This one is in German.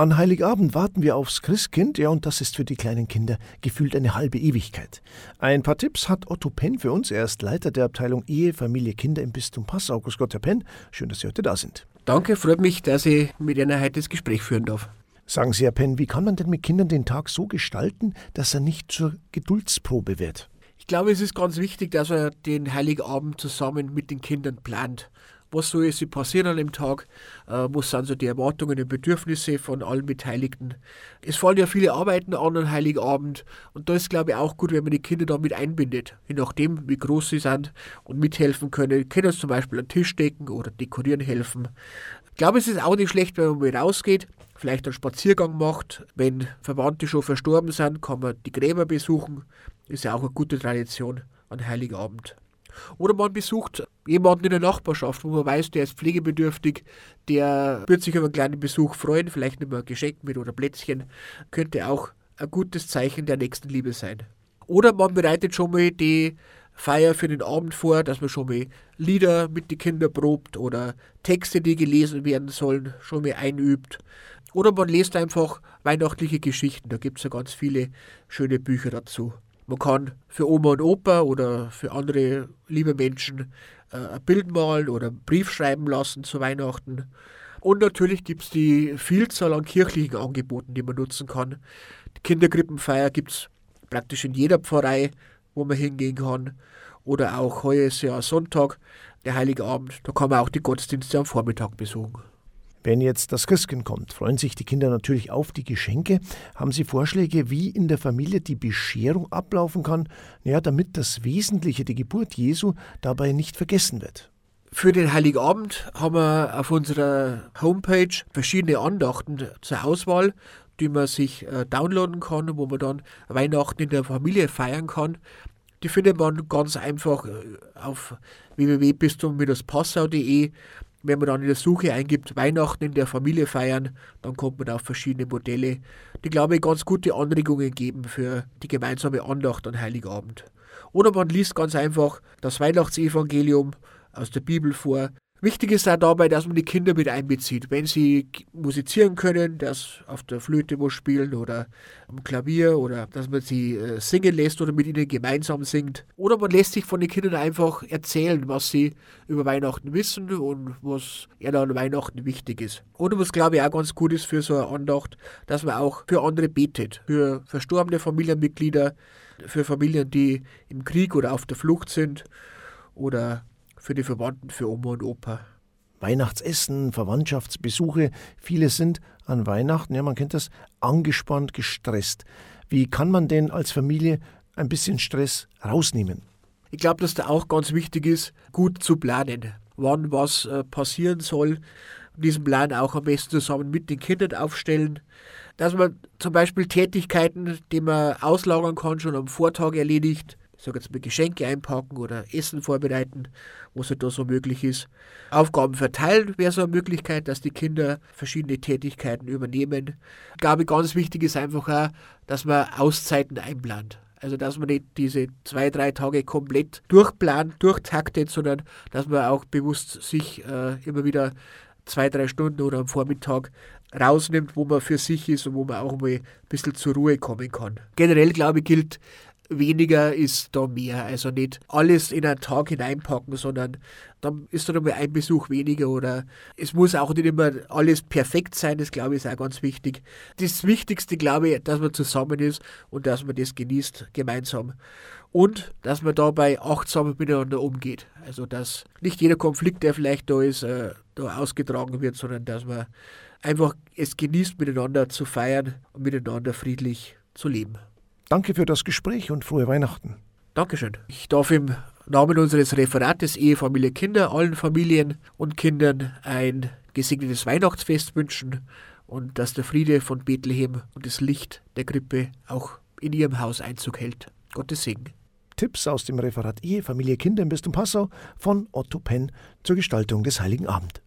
An Heiligabend warten wir aufs Christkind, ja, und das ist für die kleinen Kinder gefühlt eine halbe Ewigkeit. Ein paar Tipps hat Otto Penn für uns. Er ist Leiter der Abteilung Ehe, Familie, Kinder im Bistum Passau. Grüß Gott, Herr Penn. Schön, dass Sie heute da sind. Danke, freut mich, dass ich mit Ihnen heute das Gespräch führen darf. Sagen Sie, Herr Penn, wie kann man denn mit Kindern den Tag so gestalten, dass er nicht zur Geduldsprobe wird? Ich glaube, es ist ganz wichtig, dass man den Heiligabend zusammen mit den Kindern plant was soll jetzt passieren an dem Tag, äh, was sind so die Erwartungen und Bedürfnisse von allen Beteiligten. Es fallen ja viele Arbeiten an an Heiligabend und da ist glaube ich auch gut, wenn man die Kinder da mit einbindet, je nachdem wie groß sie sind und mithelfen können, können zum Beispiel einen Tisch decken oder dekorieren helfen. Ich glaube, es ist auch nicht schlecht, wenn man mal rausgeht, vielleicht einen Spaziergang macht. Wenn Verwandte schon verstorben sind, kann man die Gräber besuchen. Ist ja auch eine gute Tradition an Heiligabend. Oder man besucht jemanden in der Nachbarschaft, wo man weiß, der ist pflegebedürftig, der wird sich über einen kleinen Besuch freuen, vielleicht nicht mehr ein Geschenk mit oder Plätzchen, könnte auch ein gutes Zeichen der Nächstenliebe sein. Oder man bereitet schon mal die Feier für den Abend vor, dass man schon mal Lieder mit den Kindern probt oder Texte, die gelesen werden sollen, schon mal einübt. Oder man liest einfach weihnachtliche Geschichten, da gibt es ja ganz viele schöne Bücher dazu. Man kann für Oma und Opa oder für andere liebe Menschen äh, ein Bild malen oder einen Brief schreiben lassen zu Weihnachten. Und natürlich gibt es die Vielzahl an kirchlichen Angeboten, die man nutzen kann. Die Kinderkrippenfeier gibt es praktisch in jeder Pfarrei, wo man hingehen kann. Oder auch heuer ist ja Sonntag, der Heilige Abend, da kann man auch die Gottesdienste am Vormittag besuchen. Wenn jetzt das Christkind kommt, freuen sich die Kinder natürlich auf die Geschenke. Haben Sie Vorschläge, wie in der Familie die Bescherung ablaufen kann, ja, damit das Wesentliche, die Geburt Jesu, dabei nicht vergessen wird? Für den Heiligabend haben wir auf unserer Homepage verschiedene Andachten zur Auswahl, die man sich äh, downloaden kann, wo man dann Weihnachten in der Familie feiern kann. Die findet man ganz einfach äh, auf www.bistum-passau.de wenn man dann in der Suche eingibt, Weihnachten in der Familie feiern, dann kommt man auf verschiedene Modelle, die, glaube ich, ganz gute Anregungen geben für die gemeinsame Andacht an Heiligabend. Oder man liest ganz einfach das Weihnachtsevangelium aus der Bibel vor, Wichtig ist auch dabei, dass man die Kinder mit einbezieht. Wenn sie musizieren können, das auf der Flöte wo spielen oder am Klavier oder dass man sie äh, singen lässt oder mit ihnen gemeinsam singt. Oder man lässt sich von den Kindern einfach erzählen, was sie über Weihnachten wissen und was ihnen an Weihnachten wichtig ist. Oder was glaube ich auch ganz gut ist für so eine Andacht, dass man auch für andere betet, für verstorbene Familienmitglieder, für Familien, die im Krieg oder auf der Flucht sind oder für die Verwandten, für Oma und Opa. Weihnachtsessen, Verwandtschaftsbesuche, viele sind an Weihnachten, ja, man kennt das, angespannt, gestresst. Wie kann man denn als Familie ein bisschen Stress rausnehmen? Ich glaube, dass da auch ganz wichtig ist, gut zu planen, wann was äh, passieren soll. Diesen Plan auch am besten zusammen mit den Kindern aufstellen, dass man zum Beispiel Tätigkeiten, die man auslagern kann, schon am Vortag erledigt, sage jetzt mal Geschenke einpacken oder Essen vorbereiten, was halt da so möglich ist. Aufgaben verteilen wäre so eine Möglichkeit, dass die Kinder verschiedene Tätigkeiten übernehmen. Ich glaube, ganz wichtig ist einfach auch, dass man Auszeiten einplant. Also, dass man nicht diese zwei, drei Tage komplett durchplant, durchtaktet, sondern dass man auch bewusst sich äh, immer wieder zwei, drei Stunden oder am Vormittag rausnimmt, wo man für sich ist und wo man auch mal ein bisschen zur Ruhe kommen kann. Generell, glaube ich, gilt, weniger ist da mehr. Also nicht alles in einen Tag hineinpacken, sondern dann ist da mal ein Besuch weniger oder es muss auch nicht immer alles perfekt sein, das glaube ich ist auch ganz wichtig. Das Wichtigste glaube ich, dass man zusammen ist und dass man das genießt gemeinsam und dass man dabei achtsam miteinander umgeht. Also dass nicht jeder Konflikt, der vielleicht da ist, äh, da ausgetragen wird, sondern dass man einfach es genießt, miteinander zu feiern und miteinander friedlich zu leben. Danke für das Gespräch und frohe Weihnachten. Dankeschön. Ich darf im Namen unseres Referates Ehe, Familie, Kinder allen Familien und Kindern ein gesegnetes Weihnachtsfest wünschen und dass der Friede von Bethlehem und das Licht der Krippe auch in Ihrem Haus Einzug hält. Gottes Segen. Tipps aus dem Referat Ehe, Familie, Kinder im Bistum Passau von Otto Penn zur Gestaltung des Heiligen Abend.